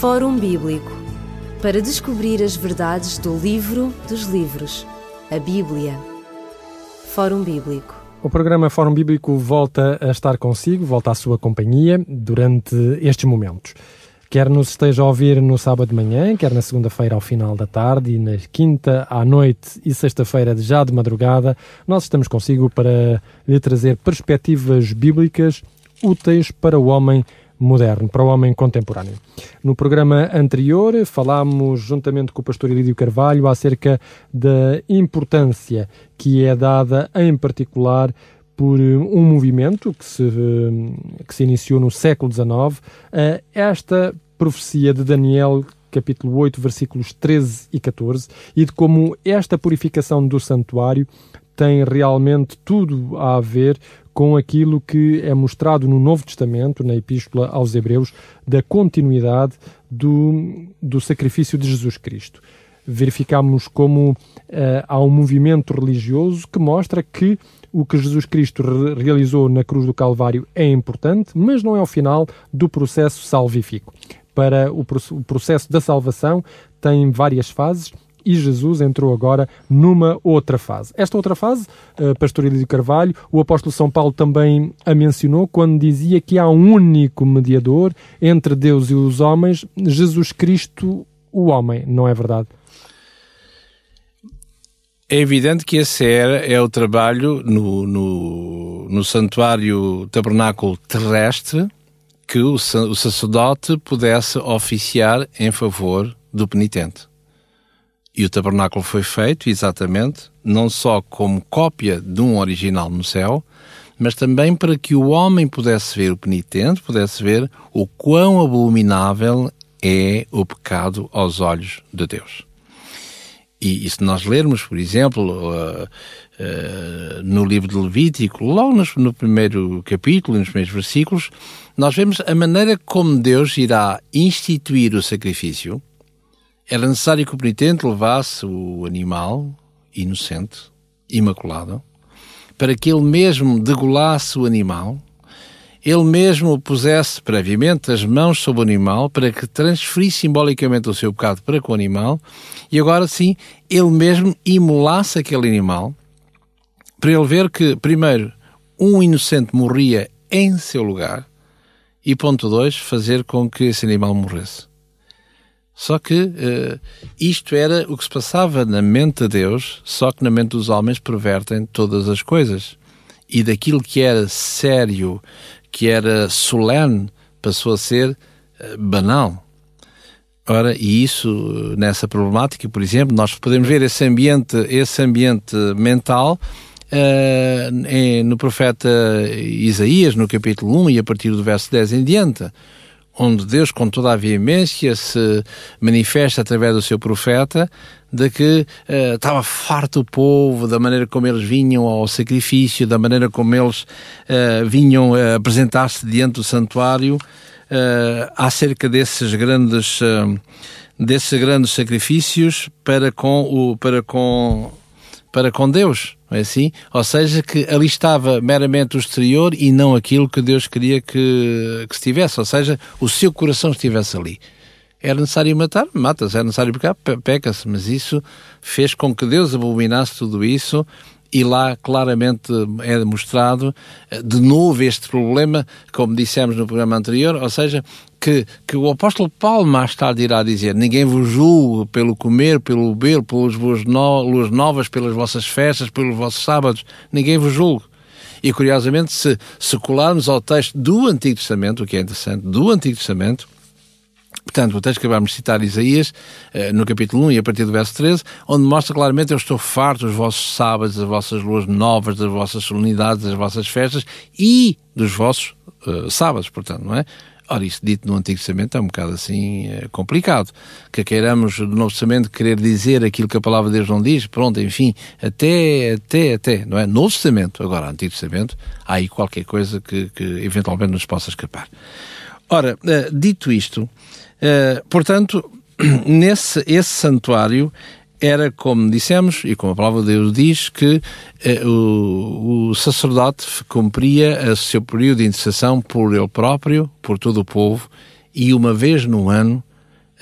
Fórum Bíblico para descobrir as verdades do livro dos livros, a Bíblia. Fórum Bíblico. O programa Fórum Bíblico volta a estar consigo, volta à sua companhia durante estes momentos. Quer nos esteja a ouvir no sábado de manhã, quer na segunda-feira ao final da tarde e na quinta à noite e sexta-feira já de madrugada, nós estamos consigo para lhe trazer perspectivas bíblicas úteis para o homem moderno, para o homem contemporâneo. No programa anterior falámos, juntamente com o pastor Elídio Carvalho, acerca da importância que é dada, em particular, por um movimento que se, que se iniciou no século XIX, esta profecia de Daniel capítulo 8, versículos 13 e 14, e de como esta purificação do santuário tem realmente tudo a ver com aquilo que é mostrado no Novo Testamento, na Epístola aos Hebreus, da continuidade do, do sacrifício de Jesus Cristo. Verificamos como uh, há um movimento religioso que mostra que o que Jesus Cristo re realizou na cruz do Calvário é importante, mas não é o final do processo salvífico. Para o, o processo da salvação tem várias fases e Jesus entrou agora numa outra fase. Esta outra fase, uh, Pastor Elídio Carvalho, o apóstolo São Paulo também a mencionou quando dizia que há um único mediador entre Deus e os homens, Jesus Cristo, o homem, não é verdade? É evidente que esse é, é o trabalho no, no, no santuário tabernáculo terrestre que o, o sacerdote pudesse oficiar em favor do penitente. E o tabernáculo foi feito, exatamente, não só como cópia de um original no céu, mas também para que o homem pudesse ver o penitente, pudesse ver o quão abominável é o pecado aos olhos de Deus. E, e se nós lermos, por exemplo, uh, uh, no livro de Levítico, logo no, no primeiro capítulo, nos primeiros versículos, nós vemos a maneira como Deus irá instituir o sacrifício, era necessário que o penitente levasse o animal inocente, imaculado, para que ele mesmo degolasse o animal, ele mesmo pusesse previamente as mãos sobre o animal para que transferisse simbolicamente o seu pecado para com o animal e agora sim ele mesmo imolasse aquele animal para ele ver que, primeiro, um inocente morria em seu lugar e, ponto dois, fazer com que esse animal morresse. Só que uh, isto era o que se passava na mente de Deus, só que na mente dos homens pervertem todas as coisas. E daquilo que era sério, que era solene, passou a ser uh, banal. Ora, e isso, nessa problemática, por exemplo, nós podemos ver esse ambiente, esse ambiente mental uh, no profeta Isaías, no capítulo 1 e a partir do verso 10 em diante onde Deus, com toda a veemência, se manifesta através do seu profeta, de que uh, estava farto o povo, da maneira como eles vinham ao sacrifício, da maneira como eles uh, vinham uh, apresentar-se diante do santuário, uh, acerca desses grandes, desses grandes sacrifícios para com, o, para com, para com Deus é assim? Ou seja, que ali estava meramente o exterior e não aquilo que Deus queria que, que estivesse, ou seja, o seu coração estivesse ali. Era necessário matar? Mata-se. Era necessário pecar? Peca-se. Mas isso fez com que Deus abominasse tudo isso e lá claramente é demonstrado eh, de novo este problema, como dissemos no programa anterior, ou seja, que, que o apóstolo Paulo mais tarde irá dizer: Ninguém vos julgue pelo comer, pelo beber, pelas boas no, luas novas, pelas vossas festas, pelos vossos sábados, ninguém vos julgue. E curiosamente, se, se colarmos ao texto do Antigo Testamento, o que é interessante, do Antigo Testamento, Portanto, o texto que de citar, Isaías, eh, no capítulo 1 e a partir do verso 13, onde mostra claramente: Eu estou farto dos vossos sábados, das vossas luas novas, das vossas solenidades, das vossas festas e dos vossos uh, sábados, portanto, não é? Ora, isso dito no Antigo Testamento é um bocado assim é complicado. Que queiramos no Novo Testamento querer dizer aquilo que a palavra de Deus não diz, pronto, enfim, até, até, até, não é? Novo Testamento, agora Antigo Testamento, há aí qualquer coisa que, que eventualmente nos possa escapar. Ora, dito isto, eh, portanto, nesse esse santuário era como dissemos, e como a palavra de Deus diz, que uh, o, o, sacerdote cumpria o seu período de intercessão por ele próprio, por todo o povo, e uma vez no ano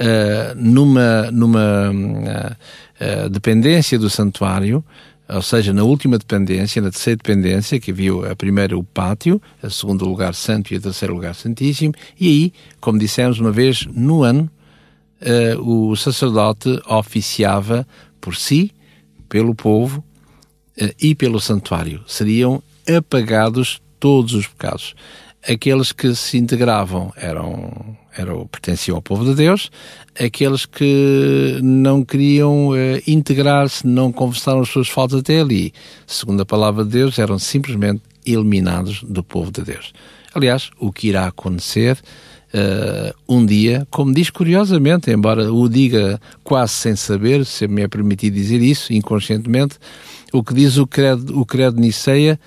uh, numa, numa uh, dependência do santuário, ou seja, na última dependência, na terceira dependência, que viu a primeira o pátio, a segundo lugar santo e a terceiro lugar santíssimo, e aí, como dissemos uma vez no ano, uh, o sacerdote oficiava por si, pelo povo uh, e pelo santuário. Seriam apagados todos os pecados. Aqueles que se integravam eram, eram pertenciam ao povo de Deus, aqueles que não queriam uh, integrar-se, não confessaram as suas faltas até ali, segundo a palavra de Deus, eram simplesmente eliminados do povo de Deus. Aliás, o que irá acontecer uh, um dia, como diz curiosamente, embora o diga quase sem saber, se me é permitido dizer isso, inconscientemente, o que diz o credo, o credo Niceia,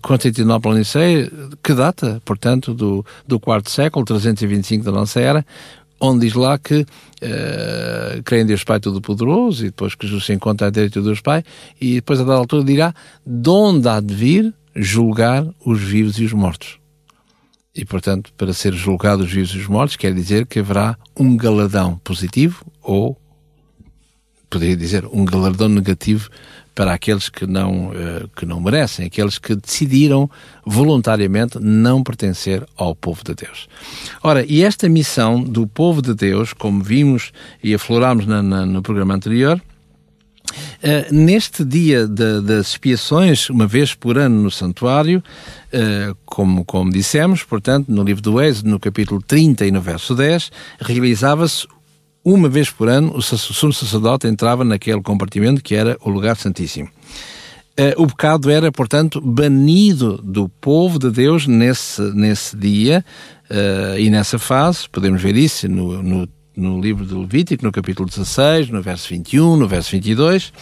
Constantinopla Niceia, que data, portanto, do, do quarto século, 325 da nossa era, onde diz lá que uh, crê em Deus Pai Todo-Poderoso e depois que Jesus se encontra à direita de Deus Pai e depois a dada altura dirá de onde há de vir julgar os vivos e os mortos. E, portanto, para ser julgados os vivos e os mortos, quer dizer que haverá um galardão positivo ou, poderia dizer, um galardão negativo para aqueles que não, uh, que não merecem, aqueles que decidiram voluntariamente não pertencer ao povo de Deus. Ora, e esta missão do povo de Deus, como vimos e aflorámos na, na, no programa anterior, Uh, neste dia das expiações, uma vez por ano no santuário, uh, como, como dissemos, portanto, no livro do Êxodo, no capítulo 30 e no verso 10, realizava-se uma vez por ano, o sumo sacerdote entrava naquele compartimento que era o lugar santíssimo. Uh, o pecado era, portanto, banido do povo de Deus nesse, nesse dia e nessa fase. Podemos ver isso no, no no livro de Levítico, no capítulo 16, no verso 21, no verso 22,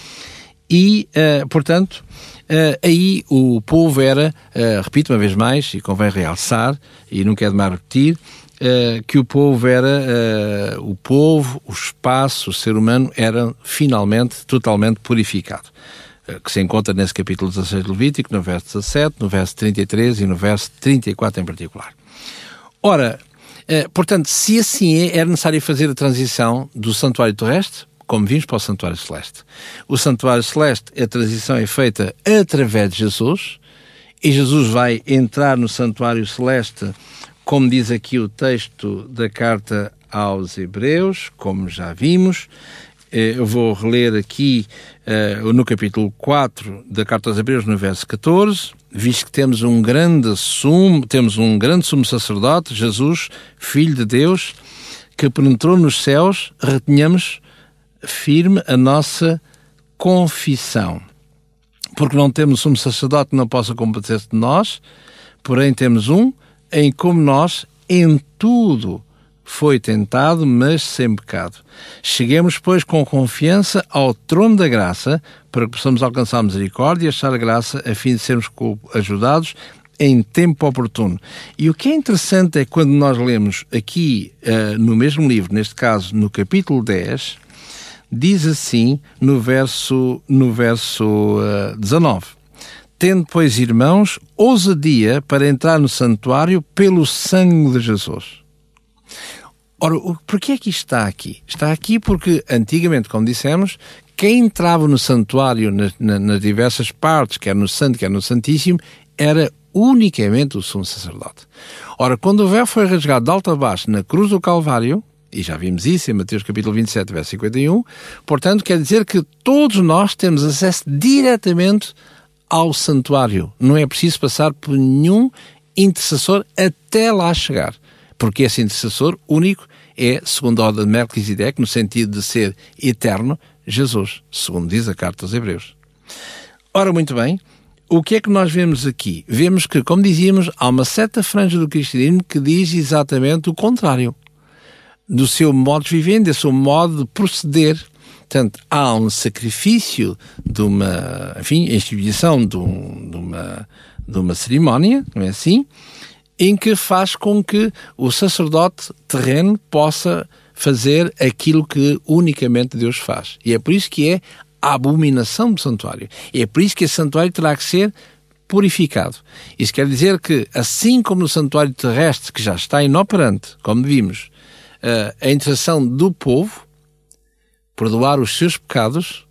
e, uh, portanto, aí o povo era, repito uma vez mais, e convém realçar, e não quero mais repetir, que o povo era, o povo, o espaço, o ser humano era finalmente totalmente purificado. Que se encontra nesse capítulo 16 de Levítico, no verso 17, no verso 33 e no verso 34 em particular. Ora, eh, portanto, se assim é, era necessário fazer a transição do santuário terrestre, como vimos, para o santuário celeste. O santuário celeste, a transição é feita através de Jesus, e Jesus vai entrar no santuário celeste, como diz aqui o texto da carta aos Hebreus, como já vimos. Eh, eu vou reler aqui uh, no capítulo 4 da carta aos Hebreus, no verso 14 visto que temos um grande sumo, temos um grande sumo sacerdote, Jesus, Filho de Deus, que penetrou nos céus, retenhamos firme a nossa confissão. Porque não temos um sacerdote que não possa compadecer-se de nós, porém temos um em como nós, em tudo, foi tentado, mas sem pecado. Cheguemos, pois, com confiança ao trono da graça, para que possamos alcançar misericórdia e achar a graça, a fim de sermos ajudados em tempo oportuno. E o que é interessante é quando nós lemos aqui, uh, no mesmo livro, neste caso no capítulo 10, diz assim no verso, no verso uh, 19. Tendo, pois, irmãos, ousadia para entrar no santuário pelo sangue de Jesus Ora, porquê é que isto está aqui? Está aqui porque, antigamente, como dissemos, quem entrava no santuário nas, nas diversas partes, quer no santo, quer no santíssimo, era unicamente o sumo sacerdote. Ora, quando o véu foi rasgado de alto a baixo na cruz do Calvário, e já vimos isso em Mateus capítulo 27, verso 51, portanto, quer dizer que todos nós temos acesso diretamente ao santuário. Não é preciso passar por nenhum intercessor até lá chegar porque esse intercessor único é, segundo a ordem de Melquisedeque, no sentido de ser eterno, Jesus, segundo diz a carta aos Hebreus. Ora, muito bem, o que é que nós vemos aqui? Vemos que, como dizíamos, há uma certa franja do cristianismo que diz exatamente o contrário. Do seu modo de viver, do seu modo de proceder. Portanto, há um sacrifício de uma, enfim, instituição de, um, de, uma, de uma cerimónia, não é assim? em que faz com que o sacerdote terreno possa fazer aquilo que unicamente Deus faz. E é por isso que é a abominação do santuário. E é por isso que esse santuário terá que ser purificado. Isso quer dizer que, assim como no santuário terrestre, que já está inoperante, como vimos, uh, a interação do povo, perdoar os seus pecados,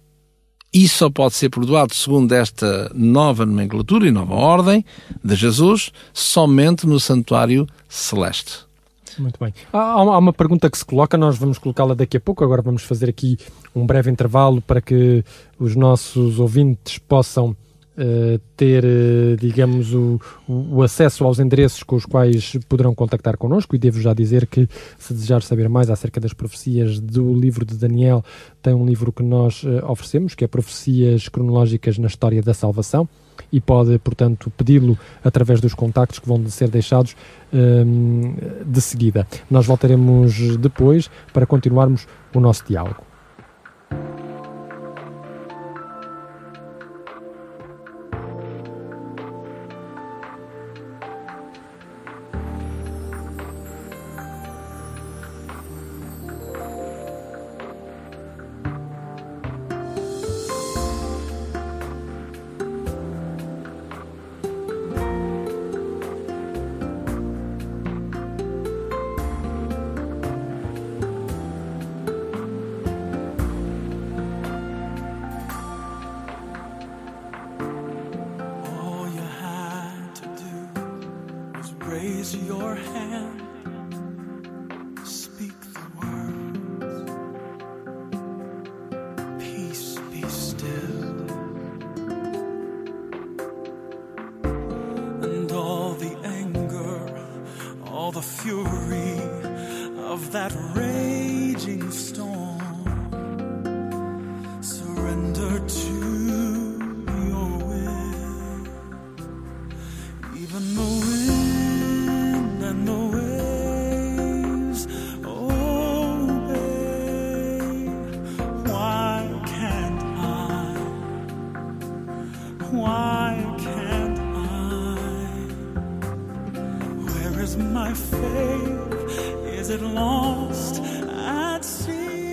e só pode ser perdoado segundo esta nova nomenclatura e nova ordem de Jesus, somente no santuário celeste. Muito bem. Há, uma pergunta que se coloca, nós vamos colocá-la daqui a pouco. Agora vamos fazer aqui um breve intervalo para que os nossos ouvintes possam ter, uh, digamos, o, o, acesso aos endereços com os quais poderão contactar connosco. E devo já dizer que, se desejar saber mais acerca das profecias do livro de Daniel, tem um livro que nós uh, oferecemos, que é Profecias Cronológicas na História da Salvação. E pode, portanto, pedi-lo através dos contactos que vão ser deixados ehm, de seguida. Nós voltaremos depois para continuarmos o nosso diálogo. is my faith? Is it lost at sea?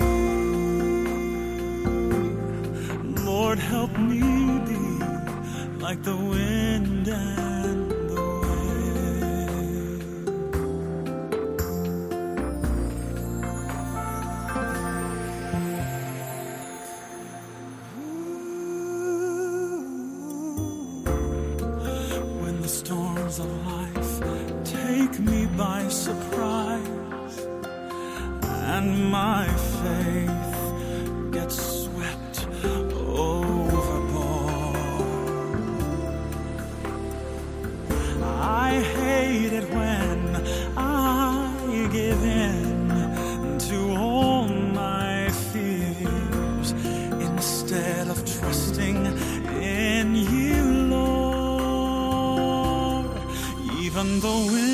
Lord, help me be like the wind. even though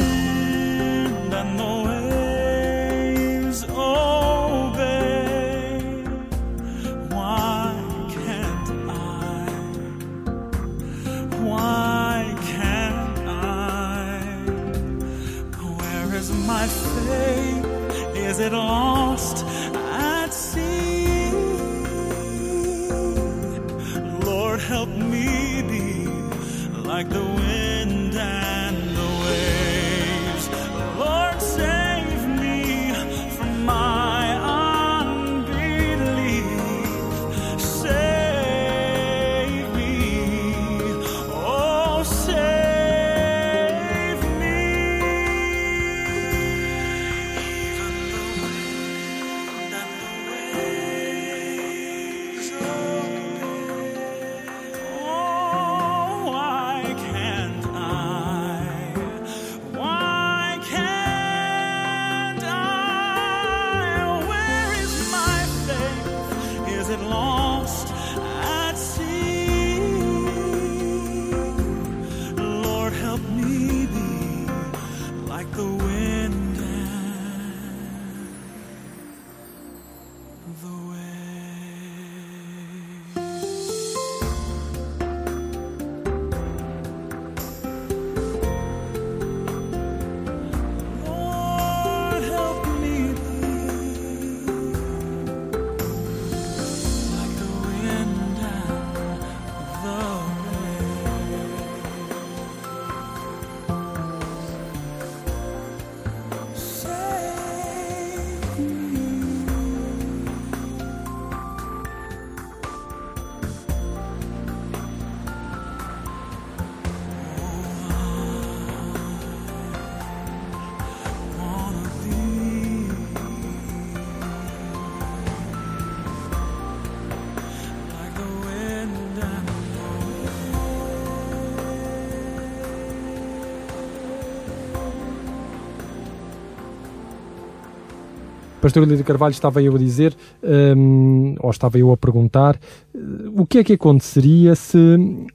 Pastor Lídio Carvalho, estava eu a dizer, um, ou estava eu a perguntar, o que é que aconteceria se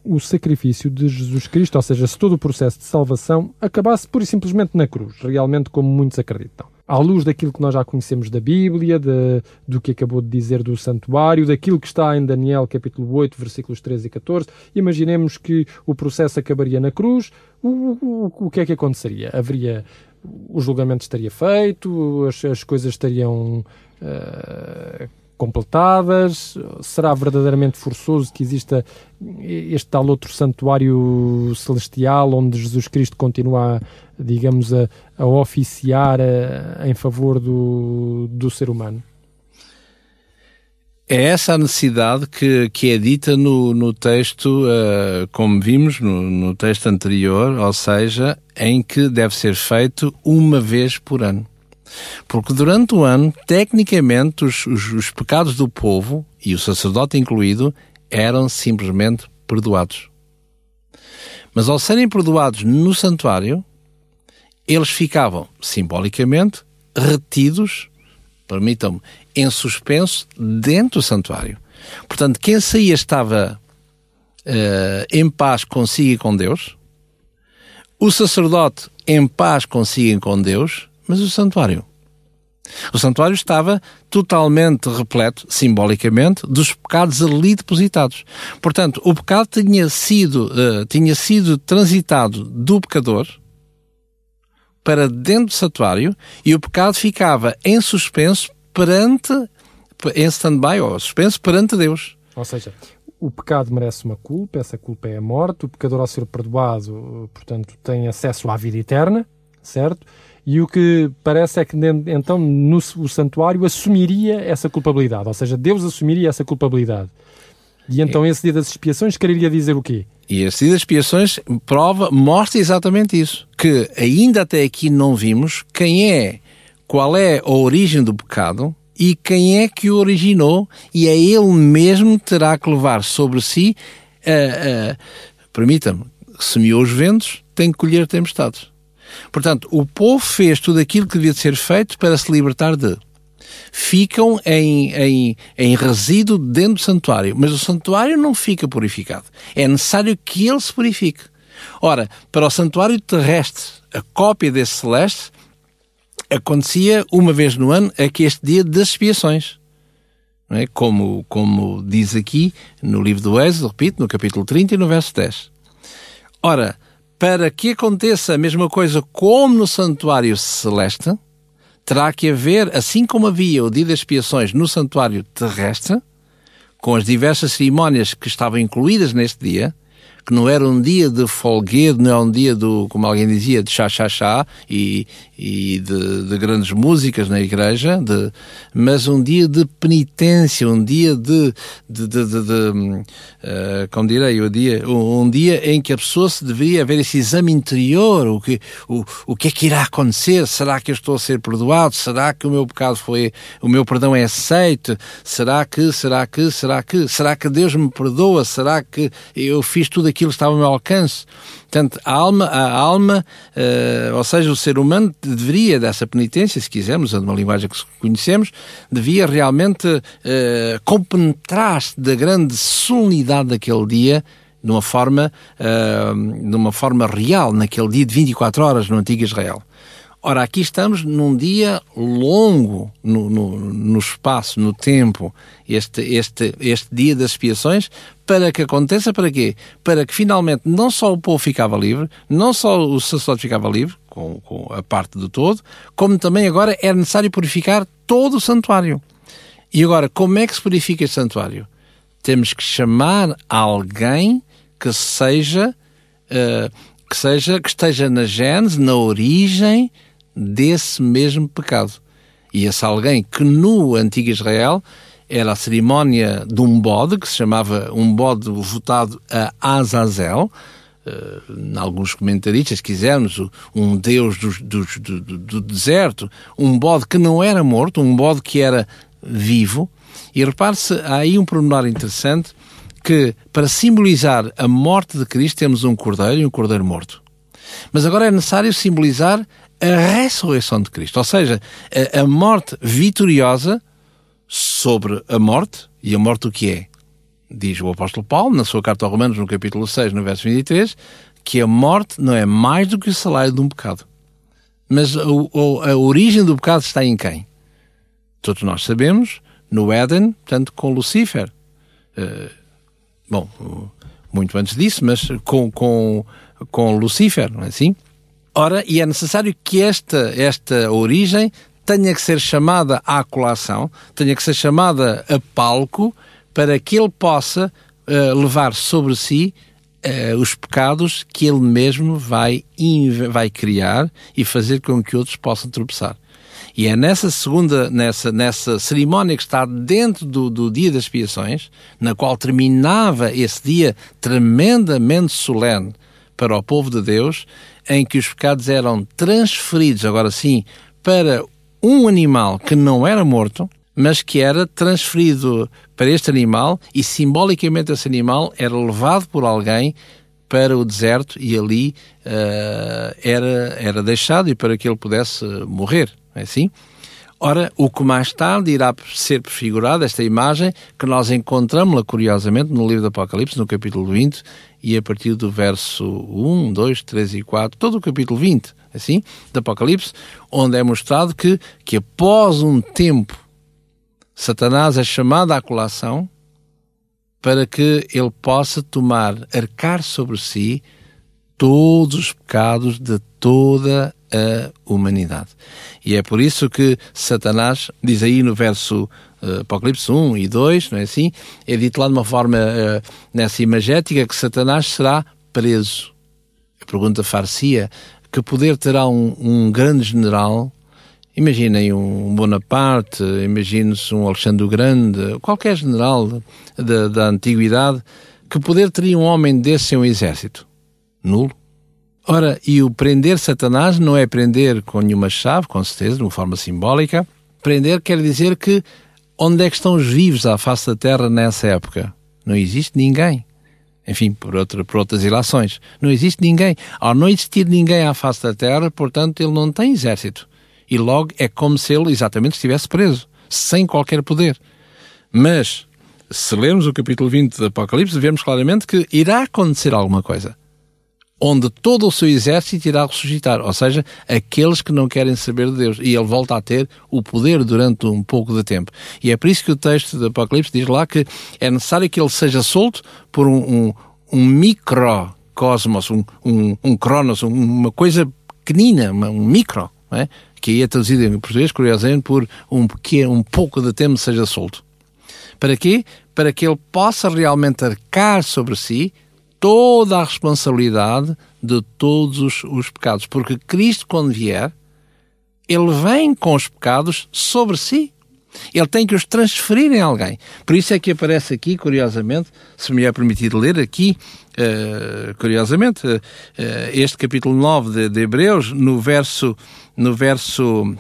o sacrifício de Jesus Cristo, ou seja, se todo o processo de salvação acabasse pura e simplesmente na cruz, realmente como muitos acreditam? À luz daquilo que nós já conhecemos da Bíblia, de, do que acabou de dizer do santuário, daquilo que está em Daniel capítulo 8, versículos 13 e 14, imaginemos que o processo acabaria na cruz, o, o, o que é que aconteceria? Haveria o julgamento estaria feito, as, as coisas estariam uh, completadas? Será verdadeiramente forçoso que exista este tal outro santuário celestial onde Jesus Cristo continua, digamos, a, a oficiar a, eh, em favor do, do ser humano? É essa a necessidade que, que é dita no, no texto, uh, como vimos no, no texto anterior, ou seja, em que deve ser feito uma vez por ano. Porque durante o ano, tecnicamente, os, os, os pecados do povo, e o sacerdote incluído, eram simplesmente perdoados. Mas ao serem perdoados no santuário, eles ficavam simbolicamente retidos, permitam-me, em suspenso dentro do santuário. Portanto, quem saía estava uh, em paz consigo e com Deus, o sacerdote em paz consigo e com Deus, mas o santuário. O santuário estava totalmente repleto, simbolicamente, dos pecados ali depositados. Portanto, o pecado tinha sido, uh, tinha sido transitado do pecador para dentro do santuário e o pecado ficava em suspenso perante, em stand-by, ou suspenso perante Deus. Ou seja, o pecado merece uma culpa, essa culpa é a morte, o pecador ao ser perdoado, portanto, tem acesso à vida eterna, certo? E o que parece é que então no o santuário assumiria essa culpabilidade, ou seja, Deus assumiria essa culpabilidade. E então esse dia das expiações quereria dizer o quê? E esse dia das expiações prova, mostra exatamente isso. Que ainda até aqui não vimos quem é qual é a origem do pecado e quem é que o originou, e é ele mesmo que terá que levar sobre si, uh, uh, permita-me, semeou os ventos, tem que colher tempestades. Portanto, o povo fez tudo aquilo que devia ser feito para se libertar de. Ficam em, em, em resíduo dentro do santuário, mas o santuário não fica purificado. É necessário que ele se purifique. Ora, para o santuário terrestre, a cópia desse celeste, acontecia uma vez no ano, é que este dia das expiações. É? Como, como diz aqui no livro do Êxodo, repito, no capítulo 30 e no verso 10. Ora, para que aconteça a mesma coisa como no santuário celeste, terá que haver, assim como havia o dia das expiações no santuário terrestre, com as diversas cerimónias que estavam incluídas neste dia, que não era um dia de folguedo, não é um dia do, como alguém dizia, de chá-chá-chá e, e de, de, grandes músicas na igreja, de, mas um dia de penitência, um dia de, de, de, de, uh, como direi, um dia, um, um, dia em que a pessoa se deveria haver esse exame interior, o que, o, o que é que irá acontecer? Será que eu estou a ser perdoado? Será que o meu pecado foi, o meu perdão é aceito? Será que, será que, será que, será que Deus me perdoa? Será que eu fiz tudo aquilo que estava ao meu alcance? Portanto, a alma, a alma uh, ou seja, o ser humano deveria, dessa penitência, se quisermos, usando uma linguagem que conhecemos, devia realmente uh, compenetrar-se da grande solenidade daquele dia de uma forma, uh, de uma forma real, naquele dia de 24 horas no Antigo Israel. Ora, aqui estamos num dia longo no, no, no, espaço, no tempo, este, este, este dia das expiações, para que aconteça para quê? Para que finalmente não só o povo ficava livre, não só o sacerdote ficava livre, com, com a parte do todo, como também agora era necessário purificar todo o santuário. E agora, como é que se purifica este santuário? Temos que chamar alguém que seja, uh, que seja, que esteja na gênese, na origem desse mesmo pecado. E esse alguém que no antigo Israel era a cerimónia de um bode, que se chamava um bode votado a Azazel, uh, em alguns comentaristas, quisermos, um deus do, do, do, do, deserto, um bode que não era morto, um bode que era vivo. E repare-se, há aí um pormenor interessante, que para simbolizar a morte de Cristo temos um cordeiro e um cordeiro morto. Mas agora é necessário simbolizar a ressurreição de Cristo. Ou seja, a, a morte vitoriosa sobre a morte, e a morte o que é? Diz o apóstolo Paulo, na sua carta aos Romanos, no capítulo 6, no verso 23, que a morte não é mais do que o salário de um pecado. Mas a, a, a origem do pecado está em quem? Todos nós sabemos, no Éden, portanto, com Lucifer. Uh, bom, muito antes disso, mas com, com, com Lucifer, não é assim? Ora, e é necessário que esta, esta origem tenha que ser chamada à colação, tenha que ser chamada a palco, para que ele possa uh, levar sobre si uh, os pecados que ele mesmo vai, vai criar e fazer com que outros possam tropeçar. E é nessa segunda, nessa, nessa cerimónia que está dentro do, do dia das expiações, na qual terminava esse dia tremendamente solene para o povo de Deus, em que os pecados eram transferidos, agora sim, para um animal que não era morto, mas que era transferido para este animal e simbolicamente esse animal era levado por alguém para o deserto e ali uh, era, era deixado e para que ele pudesse morrer, é assim? Ora, o que mais tarde irá ser prefigurado, esta imagem, que nós encontramos-la curiosamente no livro do Apocalipse, no capítulo 20, e a partir do verso 1, 2, 3 e 4, todo o capítulo 20, assim, do Apocalipse, onde é mostrado que, que após um tempo, Satanás é chamado à colação para que ele possa tomar, arcar sobre si todos os pecados de toda a humanidade. E é por isso que Satanás, diz aí no verso uh, Apocalipse 1 e 2, não é assim? É dito lá de uma forma, uh, nessa imagética, que Satanás será preso. A pergunta far-se-ia, que poder terá um, um grande general Imaginem um Bonaparte, imagine-se um Alexandre o Grande, qualquer general da, da antiguidade, que poder teria um homem desse em um exército? Nulo. Ora, e o prender Satanás não é prender com nenhuma chave, com certeza, de uma forma simbólica. Prender quer dizer que onde é que estão os vivos à face da terra nessa época? Não existe ninguém. Enfim, por, outra, por outras ilações. Não existe ninguém. Ao não existir ninguém à face da terra, portanto, ele não tem exército. E logo é como se ele exatamente estivesse preso, sem qualquer poder. Mas, se lermos o capítulo 20 do Apocalipse, vemos claramente que irá acontecer alguma coisa onde todo o seu exército irá ressuscitar, ou seja, aqueles que não querem saber de Deus. E ele volta a ter o poder durante um pouco de tempo. E é por isso que o texto do Apocalipse diz lá que é necessário que ele seja solto por um, um, um microcosmos, um, um, um cronos, uma coisa pequenina, um micro, é? que é traduzido em português, curiosamente, por um, pequeno, um pouco de tempo seja solto. Para quê? Para que ele possa realmente arcar sobre si toda a responsabilidade de todos os, os pecados. Porque Cristo, quando vier, ele vem com os pecados sobre si. Ele tem que os transferir em alguém. Por isso é que aparece aqui, curiosamente, se me é permitido ler aqui, uh, curiosamente, uh, este capítulo 9 de, de, Hebreus, no verso, no verso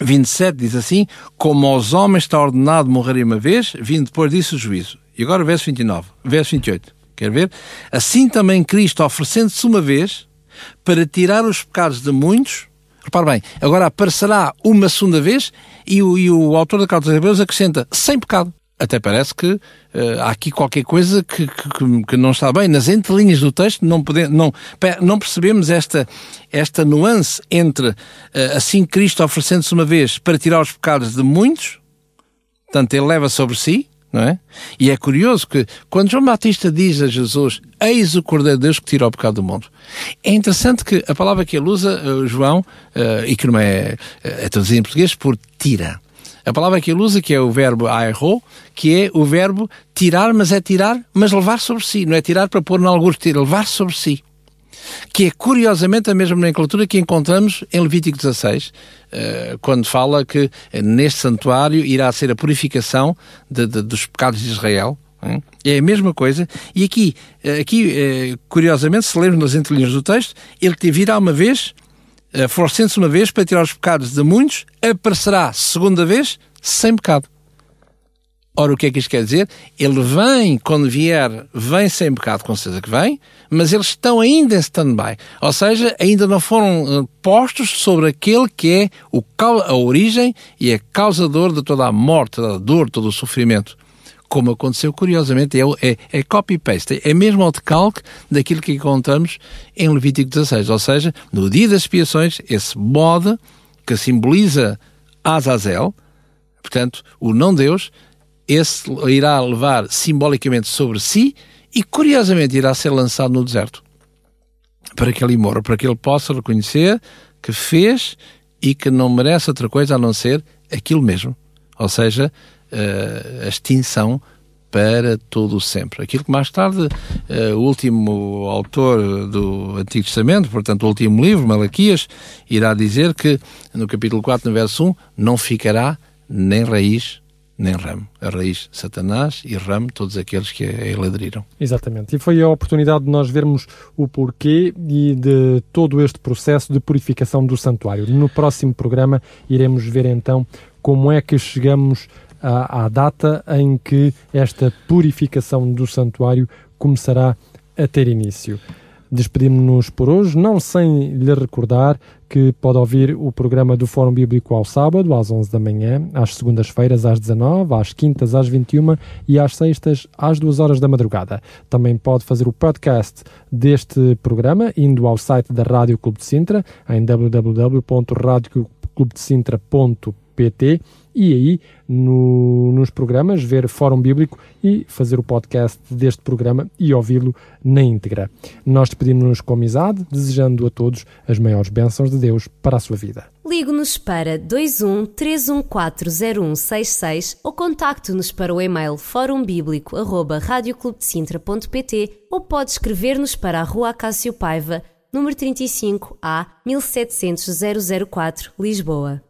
27, diz assim: Como aos homens está ordenado morrer uma vez, vindo depois disso o juízo. E agora o verso 29, verso 28. Quer ver? Assim também Cristo, oferecendo-se uma vez para tirar os pecados de muitos, repare bem, agora aparecerá uma segunda vez e o, e o autor da Carta dos Hebreus acrescenta sem pecado. Até parece que uh, há aqui qualquer coisa que, que, que, não está bem. Nas entrelinhas do texto não, pode, não, não percebemos esta, esta nuance entre uh, assim Cristo oferecendo-se uma vez para tirar os pecados de muitos, portanto ele leva sobre si, não é? E é curioso que quando João Batista diz a Jesus, eis o Cordeiro de Deus que tira o pecado do mundo, é interessante que a palavra que ele usa, uh, João, uh, e que não é, é traduzida em português por tira. A palavra que ele usa, que é o verbo aerro, que é o verbo tirar, mas é tirar, mas levar sobre si. Não é tirar para pôr em alguns, levar sobre si que é curiosamente a mesma nomenclatura que encontramos em Levítico 16, eh, quando fala que eh, neste santuário irá ser a purificação de, de, dos pecados de Israel. É a mesma coisa. E aqui, eh, aqui curiosamente, se lermos nas entrelinhas do texto, ele que virá uma vez, forçando-se uma vez para tirar os pecados de muitos, aparecerá segunda vez sem pecado. Ora, o que é que isto quer dizer? Ele vem, quando vier, vem sem pecado, com certeza que vem, mas eles estão ainda em stand-by. Ou seja, ainda não foram uh, postos sobre aquele que é o, a origem e a causador de toda a morte, toda a dor, todo o sofrimento. Como aconteceu, curiosamente, é, é, é copy-paste, é mesmo ao decalque daquilo que encontramos em Levítico 16. Ou seja, no dia das expiações, esse bode que simboliza Azazel, portanto, o não-Deus, esse irá levar simbolicamente sobre si e, curiosamente, irá ser lançado no deserto para que ele morra, para que ele possa reconhecer que fez e que não merece outra coisa a não ser aquilo mesmo, ou seja, a extinção para todo o sempre. Aquilo que mais tarde o último autor do Antigo Testamento, portanto o último livro, Malaquias, irá dizer que no capítulo 4, no verso 1, não ficará nem raiz nem ramo. A raiz, Satanás, e ramo, todos aqueles que a ele aderiram. Exatamente. E foi a oportunidade de nós vermos o porquê e de todo este processo de purificação do santuário. No próximo programa iremos ver então como é que chegamos à, à data em que esta purificação do santuário começará a ter início. Despedimos-nos por hoje, não sem lhe recordar que pode ouvir o programa do Fórum Bíblico ao sábado, às 11 da manhã, às segundas-feiras, às 19, às quintas, às 21 e às sextas, às 2 horas da madrugada. Também pode fazer o podcast deste programa indo ao site da Rádio Clube de Sintra, em www.radioclubdesintra.pt e aí no, nos programas ver Fórum Bíblico e fazer o podcast deste programa e ouvi-lo na íntegra. Nós despedimos-nos com amizade, desejando a todos as maiores bênçãos de Deus para a sua vida. Ligue-nos para 21 3140166 ou contacte-nos para o e-mail forumbíblico.radioclubdecintra.pt ou pode escrever-nos para a Rua Cássio Paiva, número 35 A 1700 004, Lisboa.